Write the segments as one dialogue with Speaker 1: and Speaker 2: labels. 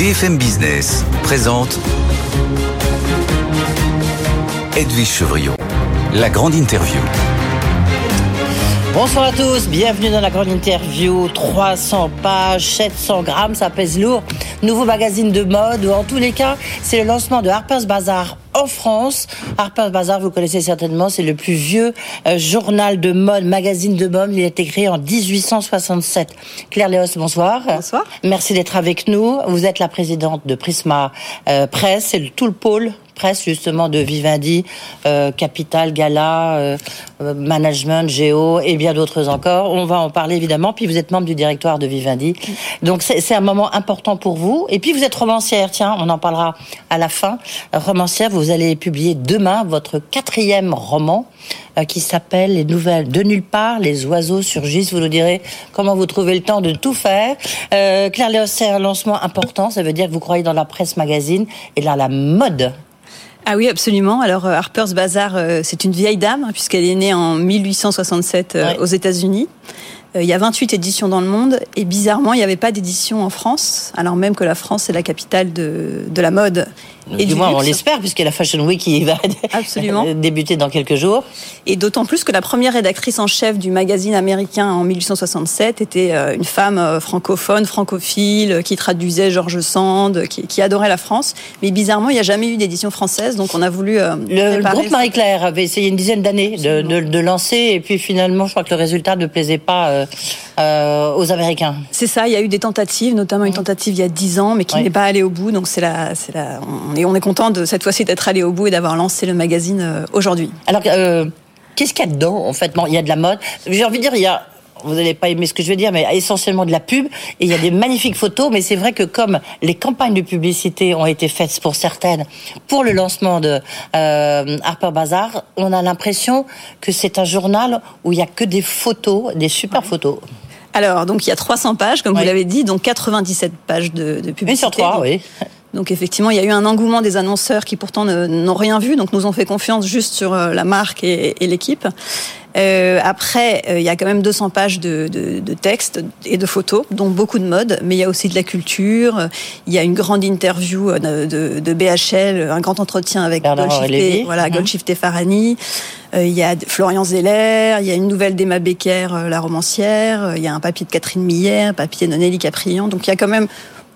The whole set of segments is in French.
Speaker 1: BFM Business présente Edwige Chevriot, la grande interview.
Speaker 2: Bonsoir à tous, bienvenue dans la grande interview. 300 pages, 700 grammes, ça pèse lourd. Nouveau magazine de mode, ou en tous les cas, c'est le lancement de Harper's Bazaar en France. Harper's Bazaar, vous connaissez certainement, c'est le plus vieux euh, journal de mode, magazine de mode. Il a été créé en 1867. Claire Léos, bonsoir.
Speaker 3: Bonsoir.
Speaker 2: Merci d'être avec nous. Vous êtes la présidente de Prisma euh, Presse, c'est tout le pôle presse justement de Vivendi, euh, Capital, Gala, euh, euh, Management, Géo et bien d'autres encore. On va en parler évidemment. Puis vous êtes membre du directoire de Vivendi. Donc c'est un moment important pour vous. Et puis vous êtes romancière, tiens, on en parlera à la fin. Romancière, vous allez publier demain votre quatrième roman qui s'appelle Les Nouvelles de nulle part, les oiseaux surgissent. Vous nous direz comment vous trouvez le temps de tout faire. Claire Léos, c'est un lancement important. Ça veut dire que vous croyez dans la presse magazine et dans la mode.
Speaker 3: Ah oui, absolument. Alors euh, Harper's Bazaar, euh, c'est une vieille dame hein, puisqu'elle est née en 1867 euh, aux États-Unis. Il y a 28 éditions dans le monde et bizarrement, il n'y avait pas d'édition en France, alors même que la France est la capitale de, de la mode
Speaker 2: et du, moins, on l'espère, puisque la Fashion Week qui va Absolument. débuter dans quelques jours.
Speaker 3: Et d'autant plus que la première rédactrice en chef du magazine américain en 1867 était euh, une femme euh, francophone, francophile, qui traduisait George Sand, qui, qui adorait la France. Mais bizarrement, il n'y a jamais eu d'édition française, donc on a voulu. Euh,
Speaker 2: le, groupe Marie-Claire avait essayé une dizaine d'années de, de, de, lancer, et puis finalement, je crois que le résultat ne plaisait pas euh, aux Américains.
Speaker 3: C'est ça, il y a eu des tentatives, notamment une tentative il y a dix ans, mais qui n'est pas allée au bout. Donc c'est la, c'est la, on est, on est content de cette fois-ci d'être allé au bout et d'avoir lancé le magazine euh, aujourd'hui.
Speaker 2: Alors, euh, qu'est-ce qu'il y a dedans en fait? Bon, Il y a de la mode. J'ai envie de dire, il y a vous n'allez pas aimer ce que je vais dire, mais essentiellement de la pub. Et il y a des magnifiques photos, mais c'est vrai que comme les campagnes de publicité ont été faites pour certaines pour le lancement de euh, Harper Bazaar, on a l'impression que c'est un journal où il y a que des photos, des super photos.
Speaker 3: Alors, donc il y a 300 pages, comme vous l'avez dit, donc 97 pages de, de publicité.
Speaker 2: Une sur trois, oui.
Speaker 3: Donc effectivement, il y a eu un engouement des annonceurs qui pourtant n'ont rien vu, donc nous ont fait confiance juste sur euh, la marque et, et l'équipe. Euh, après, euh, il y a quand même 200 pages de, de, de textes et de photos, dont beaucoup de mode, mais il y a aussi de la culture. Il y a une grande interview de, de BHL, un grand entretien avec Goldshifteh, voilà, mmh. Goldshifteh Farani. il y a Florian Zeller, il y a une nouvelle d'Emma Becker, la romancière. Il y a un papier de Catherine Millet, un papier de Nelly Caprian. Donc il y a quand même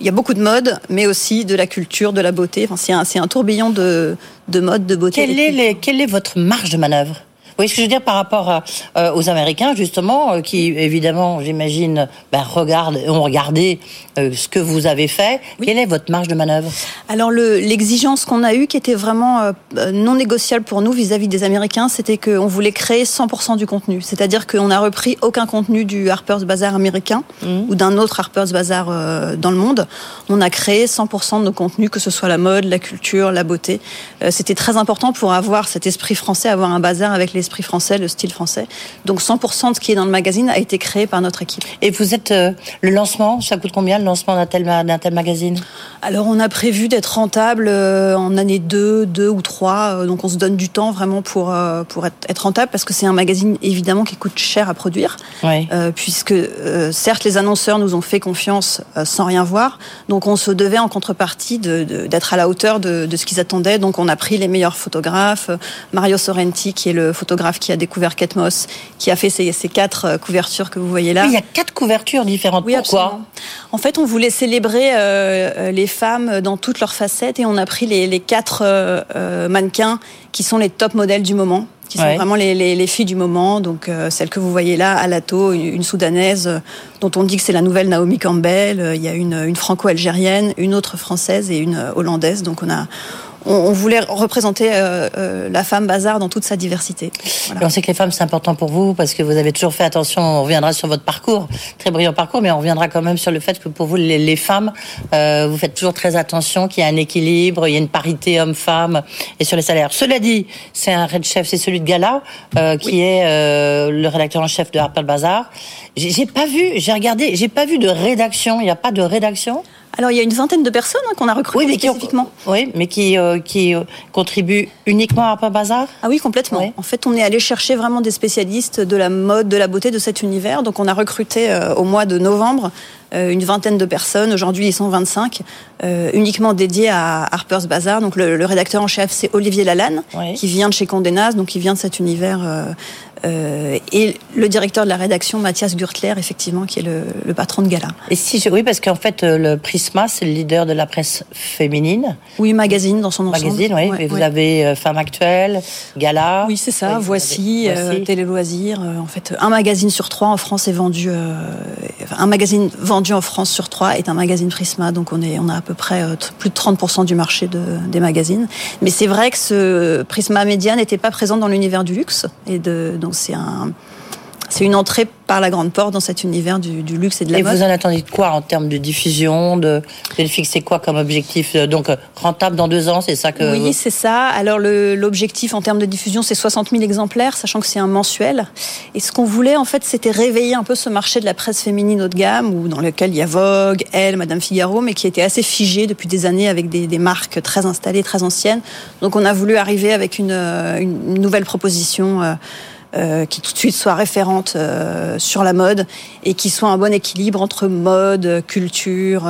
Speaker 3: il y a beaucoup de mode, mais aussi de la culture, de la beauté. Enfin, c'est un, un, tourbillon de, de mode, de beauté.
Speaker 2: Quelle est, les, quelle est votre marge de manœuvre? Oui, ce que je veux dire par rapport euh, aux Américains, justement, euh, qui évidemment, j'imagine, ben, regardent, ont regardé euh, ce que vous avez fait. Quelle est votre marge de manœuvre?
Speaker 3: Alors, l'exigence qu'on a eue, qui était vraiment non négociable pour nous vis-à-vis des Américains, c'était qu'on voulait créer 100% du contenu. C'est-à-dire qu'on n'a repris aucun contenu du Harper's Bazaar américain mmh. ou d'un autre Harper's Bazaar dans le monde. On a créé 100% de nos contenus, que ce soit la mode, la culture, la beauté. c'était très important pour avoir cet esprit français, avoir un bazar avec les l'esprit français, le style français. Donc 100% de ce qui est dans le magazine a été créé par notre équipe.
Speaker 2: Et vous êtes euh, le lancement, ça coûte combien le lancement d'un tel, tel magazine?
Speaker 3: Alors on a prévu d'être rentable euh, en année 2, 2 ou 3. Euh, donc on se donne du temps vraiment pour, pour être, être rentable parce que c'est un magazine évidemment qui coûte cher à produire.
Speaker 2: Oui.
Speaker 3: puisque certes les annonceurs nous ont fait confiance sans rien voir. Donc on se devait en contrepartie d'être de, à la hauteur de, de ce qu'ils attendaient. Donc on a pris les meilleurs photographes. Mario Sorrenti qui est le photographe qui a découvert Kate Moss, qui a fait ces, ces quatre euh, couvertures que vous voyez là.
Speaker 2: Oui, il y a quatre couvertures différentes.
Speaker 3: Oui, Pourquoi En fait, on voulait célébrer euh, euh, les femmes dans toutes leurs facettes et on a pris les, les quatre euh, mannequins qui sont les top modèles du moment qui sont ouais. vraiment les, les, les, filles du moment. Donc euh, celle que vous voyez là, Alato, une, une soudanaise euh, dont on dit que c'est la nouvelle Naomi Campbell. Il y a une, une franco-algérienne, une autre française et une hollandaise. Donc on a on, voulait représenter euh, euh, la femme bazar dans toute sa diversité.
Speaker 2: Voilà. on sait que les femmes, c'est important pour vous parce que vous avez toujours fait attention. On reviendra sur votre parcours, très brillant parcours, mais on reviendra quand même sur le fait que pour vous, les, les femmes, euh, vous faites toujours très attention qu'il y a un équilibre, il y a une parité homme-femme et sur les salaires. Cela dit, c'est un red chef, c'est celui de Gala, euh, qui oui. est euh, le rédacteur en chef de Harper Bazar. J'ai pas vu, j'ai regardé, j'ai pas vu de rédaction. Il n'y a pas de rédaction?
Speaker 3: Alors il y a une vingtaine de personnes hein, qu'on a recrutées
Speaker 2: oui,
Speaker 3: spécifiquement.
Speaker 2: Qui oui, mais qui, euh, qui euh, contribuent uniquement à Harper Bazaar
Speaker 3: Ah oui, complètement. En fait, on est allé chercher vraiment des spécialistes de la mode, de la beauté de cet univers. Donc on a recruté euh, au mois de novembre une vingtaine de personnes. Aujourd'hui, ils sont 25, uniquement dédiés à Harper's Bazaar. Donc le, rédacteur en chef, c'est Olivier Lalanne, qui vient de chez Condé Nast, donc il vient de cet univers euh, et le directeur de la rédaction, Mathias Gürtler, effectivement, qui est le, patron de Gala.
Speaker 2: Et si oui, parce qu'en fait, euh, le Prisma, c'est le leader de la presse féminine.
Speaker 3: Oui, magazine dans son ensemble.
Speaker 2: Magazine, oui. et vous avez euh, Femme Actuelle, Gala.
Speaker 3: Oui, c'est ça. voici, Télé Loisirs. en fait, un magazine sur trois en France est vendu. un magazine vendu en France sur trois est un magazine Prisma. Donc on est, on a à peu près plus de 30% du marché de, des magazines. Mais c'est vrai que ce Prisma Média n'était pas présent dans l'univers du luxe et de donc c'est un, c'est une entrée par la grande porte dans cet univers du, luxe et de la
Speaker 2: et
Speaker 3: mode.
Speaker 2: Et vous en attendez quoi en termes de diffusion de, de fixer quoi comme objectif euh, Donc euh, rentable dans deux ans, c'est ça que
Speaker 3: Oui, c'est ça. Alors l'objectif en termes de diffusion, c'est 60 000 exemplaires, sachant que c'est un mensuel. Et ce qu'on voulait, en fait, c'était réveiller un peu ce marché de la presse féminine haut de gamme, où, dans lequel il y a Vogue, Elle, Madame Figaro, mais qui était assez figé depuis des années avec des, des marques très installées, très anciennes. Donc on a voulu arriver avec une, euh, une nouvelle proposition. Euh, qui tout de suite soit référente euh, sur la mode et qui soit un bon équilibre entre mode, culture.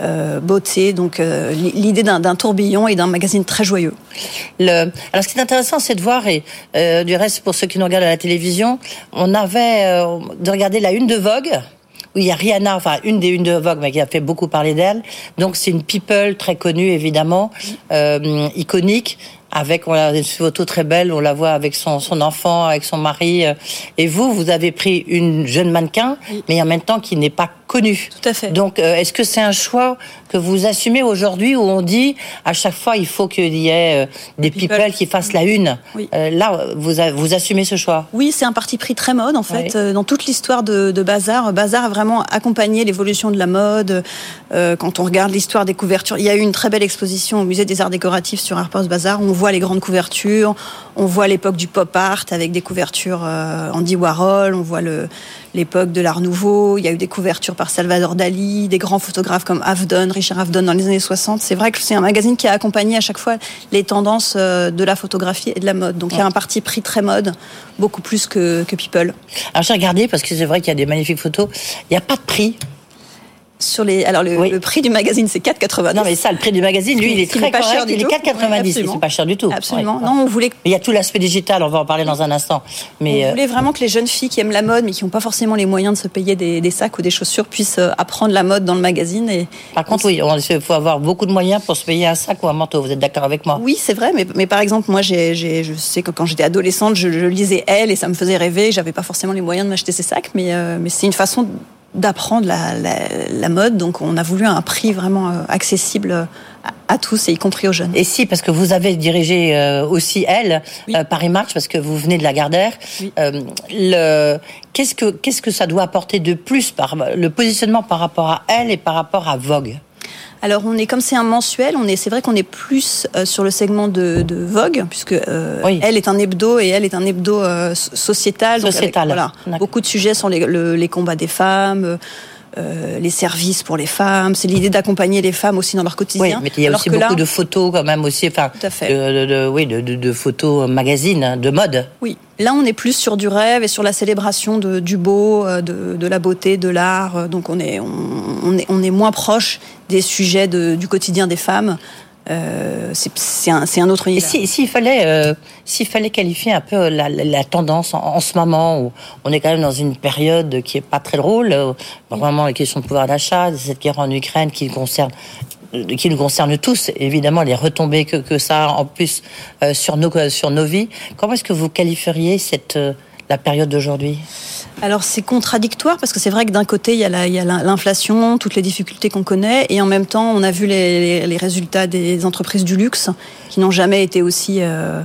Speaker 3: Euh, beauté, donc l'idée d'un tourbillon et d'un magazine très joyeux.
Speaker 2: Alors, ce qui est intéressant, c'est de voir, et du reste, pour ceux qui nous regardent à la télévision, on avait de regarder la une de Vogue, où il y a Rihanna, enfin une des unes de Vogue, mais qui a fait beaucoup parler d'elle. Donc c'est une people très connue, évidemment, iconique, avec on a une photo très belle, on la voit avec son, son enfant, avec son mari. Et vous, vous avez pris une jeune mannequin, mais en même temps qui n'est pas connue.
Speaker 3: Tout à fait.
Speaker 2: Donc, euh, est-ce que c'est un choix que vous assumez aujourd'hui où on dit à chaque fois il faut qu'il y ait euh, des people. qui fassent la une oui. Là, vous, vous assumez ce choix?
Speaker 3: Oui, c'est un parti pris très mode en fait. Dans toute l'histoire de, de, Bazar, Bazar a vraiment accompagné l'évolution de la mode. quand on regarde l'histoire des couvertures, il y a eu une très belle exposition au musée des arts décoratifs sur Harper's Bazaar. On voit les grandes couvertures, on voit l'époque du pop art avec des couvertures euh, Andy Warhol, on voit l'époque de l'art nouveau, il y a eu des couvertures par Salvador Dali, des grands photographes comme Avedon, Richard Avedon dans les années 60. C'est vrai que c'est un magazine qui a accompagné à chaque fois les tendances euh, de la photographie et de la mode. Donc il y a un parti pris très mode, beaucoup plus que, que People.
Speaker 2: Alors j'ai regardé parce que c'est vrai qu'il y a des magnifiques photos. Il n'y a pas de prix
Speaker 3: sur les. Alors le, prix du magazine c'est 4,90.
Speaker 2: Non mais ça, le prix du magazine, lui, il est très pas cher. Il est 4,90. c'est pas cher du tout.
Speaker 3: Absolument. Non, on voulait.
Speaker 2: Il y a tout l'aspect digital. On va en parler dans un instant. Mais
Speaker 3: on euh, voulait vraiment que les jeunes filles qui aiment la mode mais qui n'ont pas forcément les moyens de se payer des, sacs ou des chaussures puissent euh, apprendre la mode dans le magazine. Et
Speaker 2: par contre, oui, il faut avoir beaucoup de moyens pour se payer un sac ou un manteau. Vous êtes d'accord avec moi?
Speaker 3: Oui, c'est vrai. Mais, mais par exemple, moi, j'ai, je sais que quand j'étais adolescente, je, lisais Elle et ça me faisait rêver. J'avais pas forcément les moyens de m'acheter ces sacs, mais, euh, mais c'est une façon d'apprendre la, la, mode. Donc on a voulu un prix vraiment euh, accessible à, tous, et y compris aux jeunes.
Speaker 2: Et si, parce que vous avez dirigé euh, aussi elle, euh, Paris March, parce que vous venez de la Gardère. le, qu'est-ce que qu'est-ce que ça doit apporter de plus par le positionnement par rapport à elle et par rapport à Vogue?
Speaker 3: Alors on est comme c'est un mensuel, on est c'est vrai qu'on est plus euh, sur le segment de, de Vogue puisque euh, elle est un hebdo et elle est un hebdo euh, sociétal.
Speaker 2: Sociétal.
Speaker 3: voilà, beaucoup de sujets sont les, les combats des femmes. Euh, les services pour les femmes, c'est l'idée d'accompagner les femmes aussi dans leur quotidien.
Speaker 2: Oui, mais il y a aussi beaucoup de photos quand même aussi, enfin,
Speaker 3: Tout à fait.
Speaker 2: De, de, de, photos magazines, hein, de mode.
Speaker 3: Oui, là on est plus sur du rêve et sur la célébration du beau, de, de la beauté, de l'art. Donc on est, on, est, on est moins proche des sujets du quotidien des femmes. Euh, c'est un, un, autre
Speaker 2: univers. S'il si, fallait, euh, s'il fallait qualifier un peu la, la tendance en, ce moment où on est quand même dans une période qui est pas très drôle, euh, vraiment les questions de pouvoir d'achat, cette guerre en Ukraine qui concerne qui nous concerne tous, évidemment, les retombées que, que ça a en plus sur, nos, sur nos vies. Comment est-ce que vous qualifieriez cette, la période d'aujourd'hui
Speaker 3: alors c'est contradictoire parce que c'est vrai que d'un côté il y a l'inflation, toutes les difficultés qu'on connaît, et en même temps on a vu les, résultats des entreprises du luxe qui n'ont jamais été aussi euh,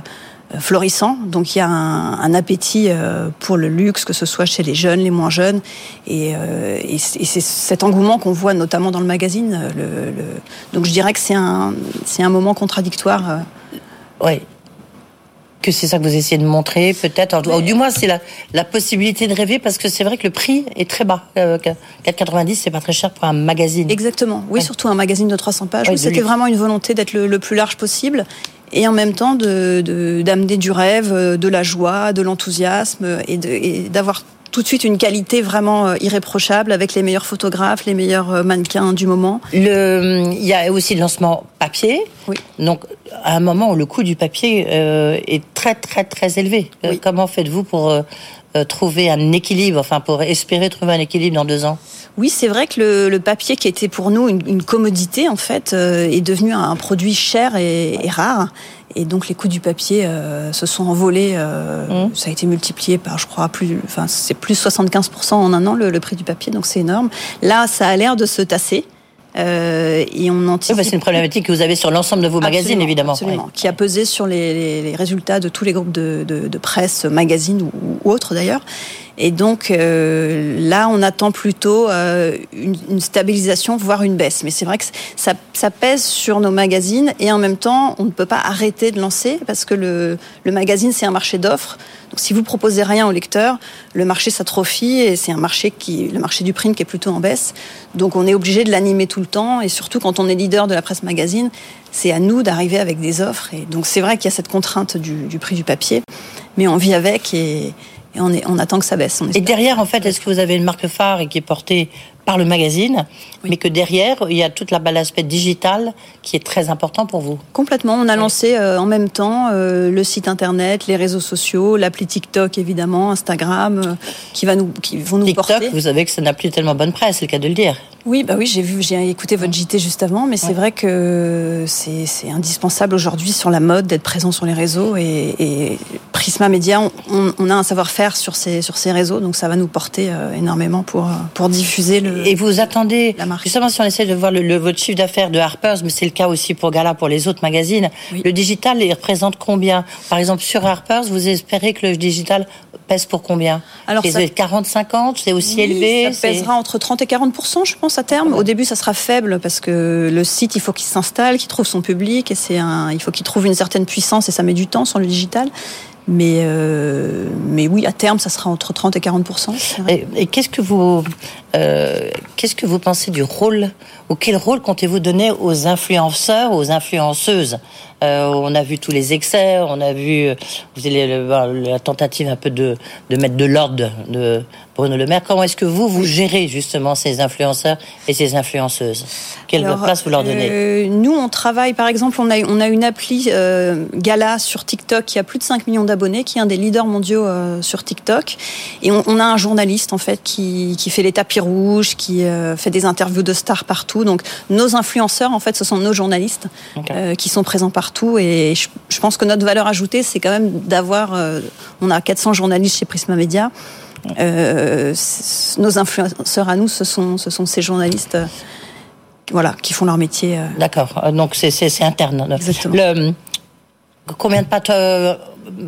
Speaker 3: florissants. Donc il y a un, appétit euh, pour le luxe, que ce soit chez les jeunes, les moins jeunes, et, euh, c'est cet engouement qu'on voit notamment dans le magazine. Donc je dirais que c'est un, un moment contradictoire.
Speaker 2: Oui, que c'est ça que vous essayez de montrer, peut-être. Ou du moins, c'est la, la, possibilité de rêver, parce que c'est vrai que le prix est très bas. 4,90, c'est pas très cher pour un magazine.
Speaker 3: Exactement. Oui, surtout un magazine de 300 pages. C'était vraiment une volonté d'être le, plus large possible et en même temps d'amener de, d'amener du rêve, de la joie, de l'enthousiasme et d'avoir tout de suite une qualité vraiment euh, irréprochable avec les meilleurs photographes, les meilleurs euh, mannequins du moment.
Speaker 2: Le, il y a aussi le lancement papier.
Speaker 3: Oui.
Speaker 2: Donc, à un moment où le coût du papier euh, est très, très, très élevé. Comment faites-vous pour trouver un équilibre, enfin, pour espérer trouver un équilibre dans deux ans?
Speaker 3: Oui, c'est vrai que le, papier qui était pour nous une, commodité en fait est devenu un produit cher et, et rare. Et donc les coûts du papier euh, se sont envolés. Euh, mmh. Ça a été multiplié par, je crois, plus, enfin c'est plus 75% en un an le, le prix du papier, donc c'est énorme. Là, ça a l'air de se tasser. Euh, et on anticipe.
Speaker 2: Oui, c'est une problématique que vous avez sur l'ensemble de vos magazines, évidemment.
Speaker 3: Absolument. Qui a pesé sur les, les, les, résultats de tous les groupes de, de, de presse, magazines ou, ou autres d'ailleurs. Et donc euh, là, on attend plutôt euh, une, une, stabilisation, voire une baisse. Mais c'est vrai que ça, ça, pèse sur nos magazines et en même temps, on ne peut pas arrêter de lancer parce que le, le magazine, c'est un marché d'offres. Donc si vous proposez rien au lecteur, le marché s'atrophie et c'est un marché qui, le marché du print qui est plutôt en baisse. Donc on est obligé de l'animer tout le temps et surtout quand on est leader de la presse magazine, c'est à nous d'arriver avec des offres. Et donc c'est vrai qu'il y a cette contrainte du, du, prix du papier, mais on vit avec et, et on, est, on attend que ça baisse.
Speaker 2: et derrière, en fait, est-ce que vous avez une marque phare et qui est portée par le magazine, mais que derrière, il y a tout l'aspect digital qui est très important pour vous.
Speaker 3: Complètement. On a lancé euh, en même temps euh, le site internet, les réseaux sociaux, l'appli TikTok évidemment, Instagram, euh, qui, va nous, qui vont nous
Speaker 2: TikTok,
Speaker 3: porter.
Speaker 2: vous savez que ça n'a plus tellement bonne presse, c'est le cas de le dire.
Speaker 3: Oui, bah oui, j'ai vu, j'ai écouté votre JT juste avant, mais c'est vrai que c'est indispensable aujourd'hui sur la mode d'être présent sur les réseaux et, et Prisma Media, on, on a un savoir-faire sur ces sur ces réseaux, donc ça va nous porter énormément pour pour diffuser le
Speaker 2: et vous attendez, justement, si on essaie de voir le, votre chiffre d'affaires de Harper's, mais c'est le cas aussi pour Gala, pour les autres magazines, le digital, il représente combien? Par exemple, sur Harper's, vous espérez que le digital pèse pour combien? Alors, ça... 40-50, c'est aussi élevé
Speaker 3: Ça pèsera entre 30 et 40 je pense, à terme. Au début, ça sera faible parce que le site, il faut qu'il s'installe, qu'il trouve son public, et c'est un, il faut qu'il trouve une certaine puissance, et ça met du temps sur le digital. Mais, euh, mais oui, à terme, ça sera entre 30 et 40
Speaker 2: Et, et qu'est-ce que vous euh, qu'est-ce que vous pensez du rôle ou quel rôle comptez-vous donner aux influenceurs, aux influenceuses euh, On a vu tous les excès, on a vu vous avez la tentative un peu de, de mettre de l'ordre de Bruno Le Maire. Comment est-ce que vous vous gérez justement ces influenceurs et ces influenceuses? Quelle Alors, place vous leur donnez?
Speaker 3: euh, Nous, on travaille, par exemple, on a on a une appli euh, Gala sur TikTok qui a plus de 5 millions d'abonnés, qui est un des leaders mondiaux euh, sur TikTok, et on, on, a un journaliste en fait qui, qui fait les tapis rouges, qui euh, fait des interviews de stars partout. Donc nos influenceurs, en fait, ce sont nos journalistes okay. Euh, qui sont présents partout. Et je, je, pense que notre valeur ajoutée, c'est quand même d'avoir. Euh, on a 400 journalistes chez Prisma Media. nos influenceurs à nous, ce sont, ce sont ces journalistes voilà, qui font leur métier.
Speaker 2: D'accord, donc c'est interne.
Speaker 3: Exactement.
Speaker 2: Le, combien de pattes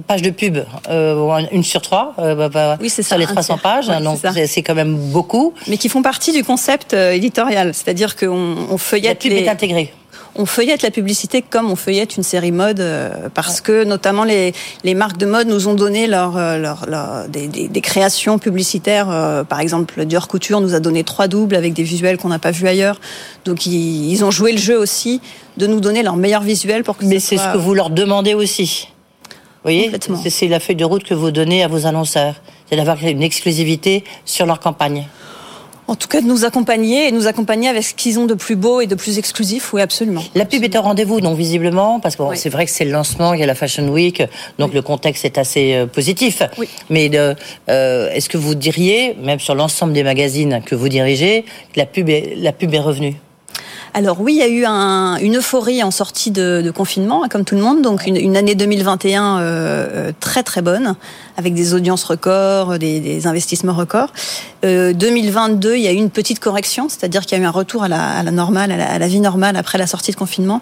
Speaker 2: page de pub, euh, une sur trois, euh, bah, bah,
Speaker 3: oui,
Speaker 2: sur les 300 pages,
Speaker 3: ouais,
Speaker 2: donc c'est quand même beaucoup.
Speaker 3: Mais qui font partie du concept euh, éditorial, c'est-à-dire qu'on on feuillette.
Speaker 2: La pub
Speaker 3: les...
Speaker 2: est intégrée
Speaker 3: on feuillette la publicité comme on feuillette une série mode euh, parce ouais. que notamment les, les marques de mode nous ont donné leur, leur, leur des, des, des, créations publicitaires. Euh, par exemple, Dior Couture nous a donné trois doubles avec des visuels qu'on n'a pas vus ailleurs. Donc ils, ils, ont joué le jeu aussi de nous donner leurs meilleurs visuels pour que.
Speaker 2: Mais c'est soit... ce que vous leur demandez aussi. Vous voyez, c'est la feuille de route que vous donnez à vos annonceurs. C'est d'avoir une exclusivité sur leur campagne.
Speaker 3: En tout cas, de nous accompagner et nous accompagner avec ce qu'ils ont de plus beau et de plus exclusif, oui, absolument.
Speaker 2: La pub est au rendez-vous, donc visiblement, parce que bon, oui. c'est vrai que c'est le lancement, il y a la Fashion Week, donc oui. le contexte est assez euh, positif.
Speaker 3: Oui.
Speaker 2: Mais euh, est-ce que vous diriez, même sur l'ensemble des magazines que vous dirigez, que la pub est, la pub est revenue?
Speaker 3: Alors oui, il y a eu un, une euphorie en sortie de, de, confinement, comme tout le monde, donc une, une année 2021 euh, très très bonne, avec des audiences records, des, des investissements records. Euh, 2022, il y a eu une petite correction, c'est-à-dire qu'il y a eu un retour à la, à la normale, à la, à la, vie normale après la sortie de confinement.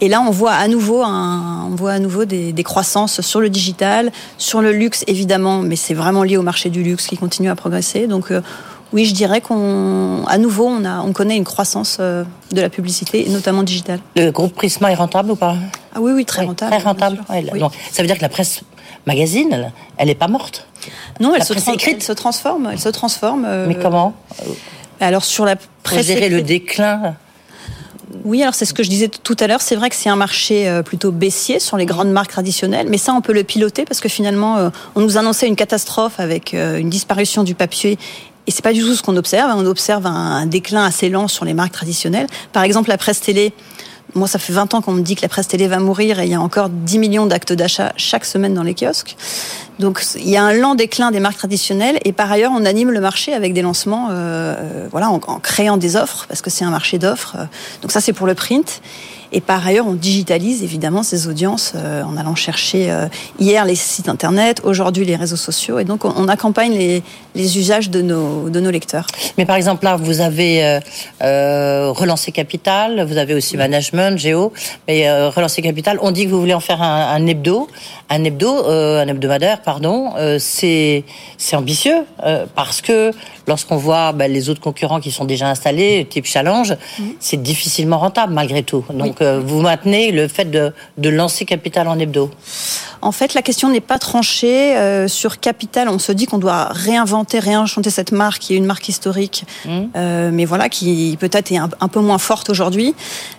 Speaker 3: Et là, on voit à nouveau, un, on voit à nouveau des, des croissances sur le digital, sur le luxe évidemment, mais c'est vraiment lié au marché du luxe qui continue à progresser. Donc euh, oui, je dirais qu'on, à nouveau, on, a, on connaît une croissance euh, de la publicité, et notamment digitale.
Speaker 2: Le groupe Prisma est rentable ou pas?
Speaker 3: Ah oui, oui, très rentable.
Speaker 2: Très rentable. donc, ça veut dire que la presse magazine, elle n'est pas morte?
Speaker 3: Non, elle se, elle se, transforme. Elle se transforme.
Speaker 2: Mais comment?
Speaker 3: Alors sur la presse.
Speaker 2: gérer le déclin?
Speaker 3: Oui, alors c'est ce que je disais tout à l'heure. C'est vrai que c'est un marché euh, plutôt baissier sur les grandes marques traditionnelles, mais ça, on peut le piloter parce que finalement, euh, on nous annonçait une catastrophe avec euh, une disparition du papier et c'est pas du tout ce qu'on observe. On observe un, déclin assez lent sur les marques traditionnelles. Par exemple, la presse télé. Moi, ça fait 20 ans qu'on me dit que la presse télé va mourir et il y a encore 10 millions d'actes d'achat chaque semaine dans les kiosques. Donc, il y a un lent déclin des marques traditionnelles et par ailleurs, on anime le marché avec des lancements, euh, voilà, en, en, créant des offres parce que c'est un marché d'offres. Donc ça, c'est pour le print. Et par ailleurs, on digitalise évidemment ces audiences euh, en allant chercher euh, hier les sites internet, aujourd'hui les réseaux sociaux. Et donc, on, accompagne les, les, usages de nos, de nos lecteurs.
Speaker 2: Mais par exemple, là, vous avez euh, relancé Capital, vous avez aussi Management, Géo. Mais relancé Capital, on dit que vous voulez en faire un, un hebdo, un hebdo, un hebdomadaire, pardon. c'est c'est ambitieux parce que lorsqu'on voit bah, les autres concurrents qui sont déjà installés, type Challenge, mmh. c'est difficilement rentable malgré tout. Donc euh, vous maintenez le fait de, lancer Capital en hebdo
Speaker 3: en fait, la question n'est pas tranchée. Euh, sur Capital, on se dit qu'on doit réinventer, réenchanter cette marque, qui est une marque historique, mmh. euh, mais voilà, qui peut-être est un, peu moins forte aujourd'hui.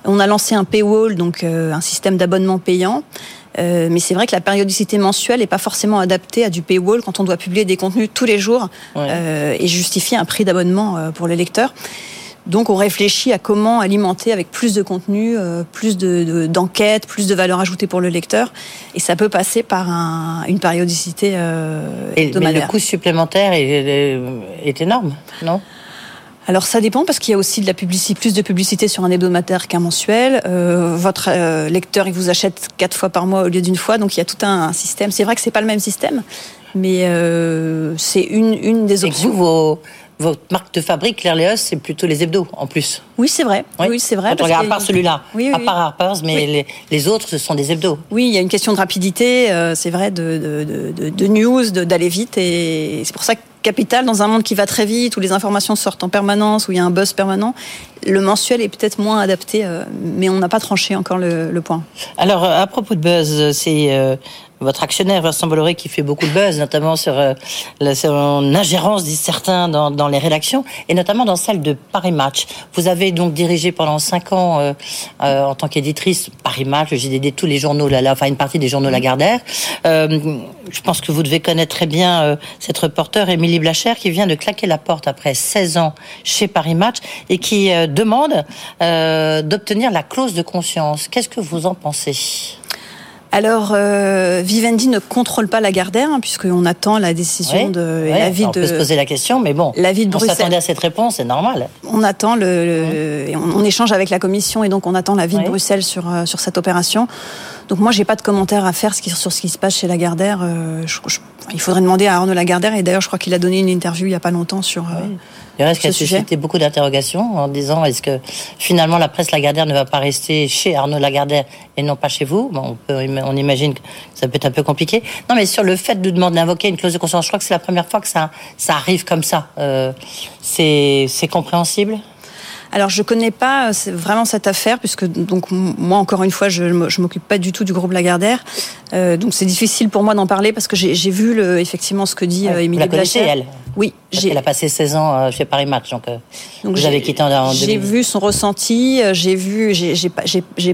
Speaker 3: On a lancé un paywall, donc un système d'abonnement payant. mais c'est vrai que la périodicité mensuelle n'est pas forcément adaptée à du paywall quand on doit publier des contenus tous les jours et justifier un prix d'abonnement pour les lecteurs. Donc on réfléchit à comment alimenter avec plus de contenu, euh, plus d'enquêtes, de, plus de valeur ajoutée pour le lecteur. Et ça peut passer par une périodicité euh,
Speaker 2: et, Mais le coût supplémentaire est, est énorme, non?
Speaker 3: Alors ça dépend parce qu'il y a aussi de la publicité, plus de publicité sur un hebdomadaire qu'un mensuel. Euh, votre euh, lecteur il vous achète quatre fois par mois au lieu d'une fois, donc il y a tout un, système. C'est vrai que c'est pas le même système, mais c'est une, une des options.
Speaker 2: Et vous, votre marque de fabrique, Claire Léos, c'est plutôt les hebdos en plus.
Speaker 3: Oui, c'est vrai. Oui, c'est vrai.
Speaker 2: à part celui-là, oui, à part Harper's, mais les, autres, ce sont des hebdos.
Speaker 3: Oui, il y a une question de rapidité, euh, c'est vrai, de, de, de news, d'aller vite, et c'est pour ça que Capital, dans un monde qui va très vite, où les informations sortent en permanence, où il y a un buzz permanent, le mensuel est peut-être moins adapté, euh, mais on n'a pas tranché encore le, point.
Speaker 2: Alors, à propos de buzz, c'est euh, votre actionnaire Vincent Bolloré qui fait beaucoup de buzz, notamment sur euh, la, son ingérence, disent certains, dans, dans, les rédactions, et notamment dans celle de Paris Match. Vous avez donc dirigé pendant cinq ans, euh, euh, en tant qu'éditrice, Paris Match, le JDD, tous les journaux, là, enfin une partie des journaux Lagardère. Euh, je pense que vous devez connaître très bien euh, cette reporter, Émilie Blacher, qui vient de claquer la porte après 16 ans chez Paris Match et qui demande d'obtenir la clause de conscience. Qu'est-ce que vous en pensez?
Speaker 3: Alors, euh, Vivendi ne contrôle pas la Gardère, hein, puisqu'on attend la décision de
Speaker 2: l'avis de. On peut se poser la question, mais bon.
Speaker 3: L'avis de Bruxelles.
Speaker 2: On s'attendait à cette réponse, c'est normal.
Speaker 3: On attend le, on, échange avec la Commission et donc on attend l'avis de Bruxelles sur euh, sur cette opération. Donc moi, j'ai pas de commentaire à faire sur ce qui se passe chez Lagardère. Euh, il faudrait demander à Arnaud Lagardère, et d'ailleurs, je crois qu'il a donné une interview il y a pas longtemps sur. Euh,
Speaker 2: il reste qu'à suscité beaucoup d'interrogations en disant est-ce que finalement la presse Lagardère ne va pas rester chez Arnaud Lagardère et non pas chez vous? Bon, on, peut, on imagine que ça peut être un peu compliqué. Non, mais sur le fait de demander d'invoquer une clause de conscience, je crois que c'est la première fois que ça, ça arrive comme ça. Euh, c'est compréhensible?
Speaker 3: Alors je connais pas euh, vraiment cette affaire puisque donc moi encore une fois je, je m'occupe pas du tout du groupe Lagardère, euh, donc c'est difficile pour moi d'en parler parce que j'ai vu le, effectivement ce que dit euh, Émilie
Speaker 2: Blacher. elle.
Speaker 3: Oui,
Speaker 2: elle a passé 16 ans euh, chez Paris Match, donc, donc vous avez quitté en,
Speaker 3: J'ai vu son ressenti, j'ai vu, j'ai pas,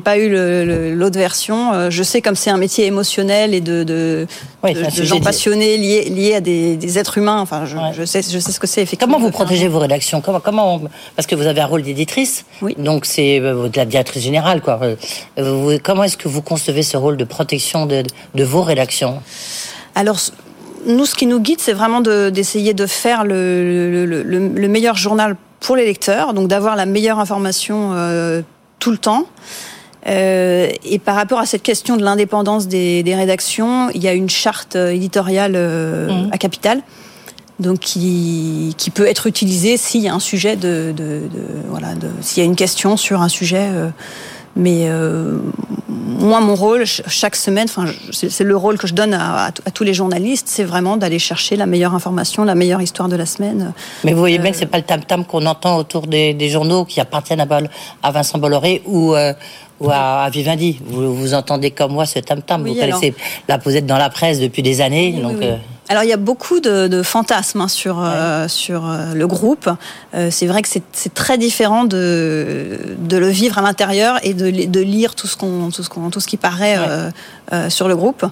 Speaker 3: pas eu l'autre version. Je sais comme c'est un métier émotionnel et de, de, de, gens passionnés liés, liés à des, des êtres humains. Enfin, je, je, sais, je sais ce que c'est.
Speaker 2: Comment vous protégez vos rédactions? Comment, comment parce que vous avez un rôle d'éditrice, oui. donc c'est de la directrice générale, quoi. comment est-ce que vous concevez ce rôle de protection de de, vos rédactions
Speaker 3: Alors, nous, ce qui nous guide, c'est vraiment d'essayer de, faire le, le, meilleur journal pour les lecteurs, donc d'avoir la meilleure information euh, tout le temps. Euh, et par rapport à cette question de l'indépendance des, des, rédactions, il y a une charte éditoriale euh, mmh. à Capital, donc qui, qui, peut être utilisée s'il y a un sujet de, de, de voilà, s'il y a une question sur un sujet. mais moi, mon rôle, chaque semaine, enfin, c'est le rôle que je donne à, tous les journalistes, c'est vraiment d'aller chercher la meilleure information, la meilleure histoire de la semaine.
Speaker 2: Mais vous voyez bien que c'est pas le tam-tam qu'on entend autour des, journaux qui appartiennent à, à Vincent Bolloré ou ou à, Vivendi. Vous, vous entendez comme moi ce tam-tam. vous connaissez la posette dans la presse depuis des années. donc, euh,
Speaker 3: Alors il y a beaucoup de, fantasmes hein, sur euh, sur euh, le groupe. c'est vrai que c'est très différent de de le vivre à l'intérieur et de, de lire tout ce qu'on tout ce qu'on tout ce qui paraît sur le groupe.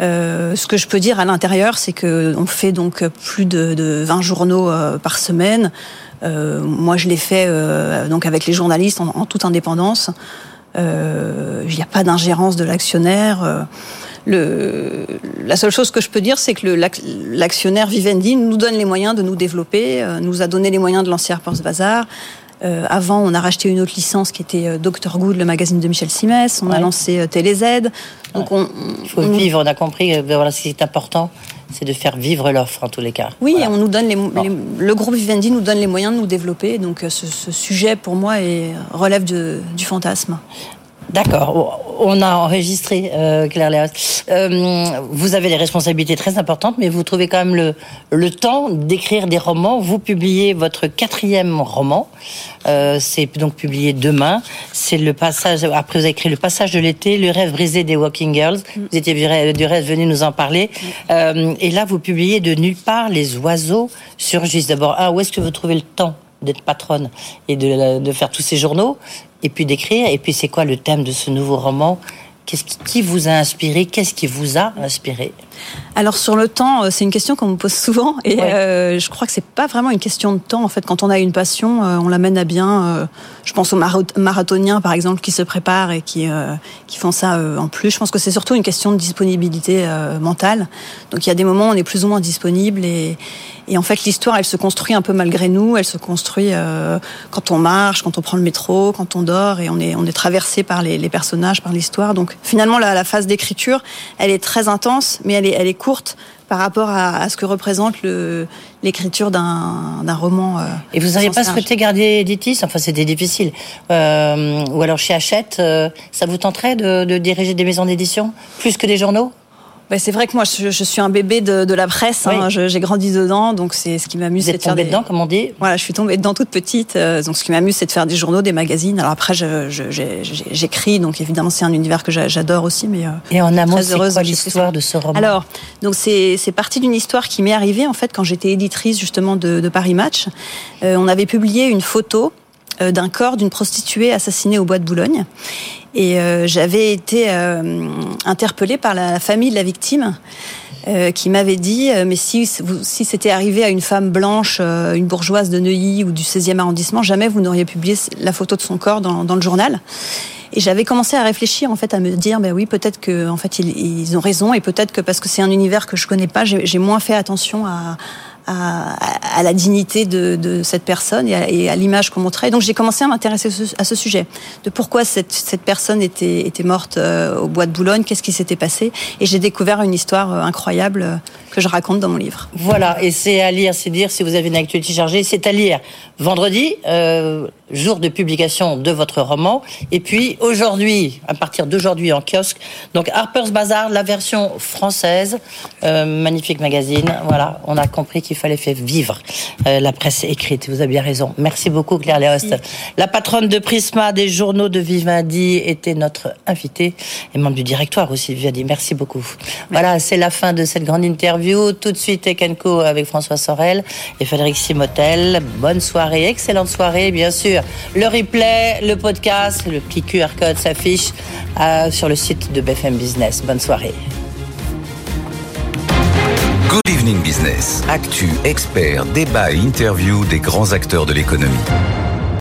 Speaker 3: ce que je peux dire à l'intérieur, c'est que on fait donc plus de, de 20 journaux par semaine. moi, je l'ai fait donc avec les journalistes en, en toute indépendance. Euh, il n'y a pas d'ingérence de l'actionnaire. Euh, le, la seule chose que je peux dire, c'est que l'actionnaire Vivendi nous donne les moyens de nous développer, euh, nous a donné les moyens de lancer Harper's Bazaar. Euh, avant, on a racheté une autre licence qui était Dr Good, le magazine de Michel Simès. On a lancé TéléZ.
Speaker 2: Donc on, il faut vivre. On a compris. Voilà, ce qui est important, c'est de faire vivre l'offre en tous les cas.
Speaker 3: Oui, on nous donne les, le groupe Vivendi nous donne les moyens de nous développer. Donc ce, ce sujet, pour moi, est, relève de, du fantasme.
Speaker 2: D'accord, on a enregistré euh, Claire Léos. Euh, vous avez des responsabilités très importantes, mais vous trouvez quand même le, le temps d'écrire des romans. Vous publiez votre quatrième roman, euh, c'est donc publié demain. C'est le passage, après vous avez écrit Le passage de l'été, Le rêve brisé des Walking Girls. Mm. Vous étiez du rêve venu nous en parler. Euh, et là, vous publiez De nulle part, les oiseaux surgissent. D'abord, ah, où est-ce que vous trouvez le temps d'être patronne et de, de, faire tous ces journaux et puis d'écrire. Et puis c'est quoi le thème de ce nouveau roman? Qu'est-ce qui, vous a inspiré? Qu'est-ce qui vous a inspiré?
Speaker 3: Alors sur le temps, euh, c'est une question qu'on me pose souvent et euh, je crois que c'est pas vraiment une question de temps. En fait, quand on a une passion, euh, on l'amène à bien. je pense aux marathoniens par exemple qui se préparent et qui qui font ça en plus. Je pense que c'est surtout une question de disponibilité mentale. Donc il y a des moments où on est plus ou moins disponible et et en fait, l'histoire, elle se construit un peu malgré nous. Elle se construit euh, quand on marche, quand on prend le métro, quand on dort, et on est, on est traversé par les, les personnages, par l'histoire. Donc finalement, la, la phase d'écriture, elle est très intense, mais elle est, elle est courte par rapport à, à ce que représente l'écriture d'un roman. Euh,
Speaker 2: et vous n'auriez pas souhaité garder Editis? Enfin, c'était difficile. Euh, ou alors chez Hachette, euh, ça vous tenterait de, de diriger des maisons d'édition plus que des journaux?
Speaker 3: Bah, c'est vrai que moi, je, suis un bébé de, la presse. Hein. j'ai grandi dedans, donc c'est ce qui m'amuse.
Speaker 2: Vous êtes tombée dedans, comme on dit
Speaker 3: Voilà, je suis tombée dedans toute petite. Euh, donc ce qui m'amuse, c'est de faire des journaux, des magazines. Alors après, j'écris, donc évidemment, c'est un univers que j'adore aussi. Mais euh,
Speaker 2: et en amont, c'est quoi l'histoire de ce roman
Speaker 3: Alors, donc c'est parti d'une histoire qui m'est arrivée en fait quand j'étais éditrice justement de, Paris Match. Euh, on avait publié une photo d'un corps d'une prostituée assassinée au bois de Boulogne. Et euh, j'avais été euh, interpellée par la famille de la victime. Euh, qui m'avait dit mais si si c'était arrivé à une femme blanche, une bourgeoise de Neuilly ou du 16e arrondissement, jamais vous n'auriez publié la photo de son corps dans, dans le journal. Et j'avais commencé à réfléchir en fait à me dire ben oui peut-être que en fait ils, ils ont raison et peut-être que parce que c'est un univers que je connais pas, j'ai moins fait attention à à, à, la dignité de, de cette personne et à, l'image qu'on montrait. Donc j'ai commencé à m'intéresser à ce sujet, de pourquoi cette, cette personne était, était morte euh, au bois de Boulogne, qu'est-ce qui s'était passé. Et j'ai découvert une histoire euh, incroyable euh, que je raconte dans mon livre.
Speaker 2: Voilà, et c'est à lire, c'est dire si vous avez une actualité chargée, c'est à lire vendredi, euh, jour de publication de votre roman, et puis aujourd'hui, à partir d'aujourd'hui en kiosque, donc Harper's Bazaar, la version française, euh, magnifique magazine, voilà, on a compris qu'il fallait faire vivre euh, la presse écrite, vous avez bien raison. Merci beaucoup Claire Léost. La patronne de Prisma des journaux de Vivendi était notre invitée, et membre du directoire aussi Vivendi, merci beaucoup. Voilà, c'est la fin de cette grande interview tout de suite, Ekenko avec François Sorel et Frédéric Simotel. Bonne soirée, excellente soirée, bien sûr. Le replay, le podcast, le petit QR code s'affiche euh, sur le site de BFM Business. Bonne soirée.
Speaker 1: Good Evening Business. Actu, expert, débat et interview des grands acteurs de l'économie.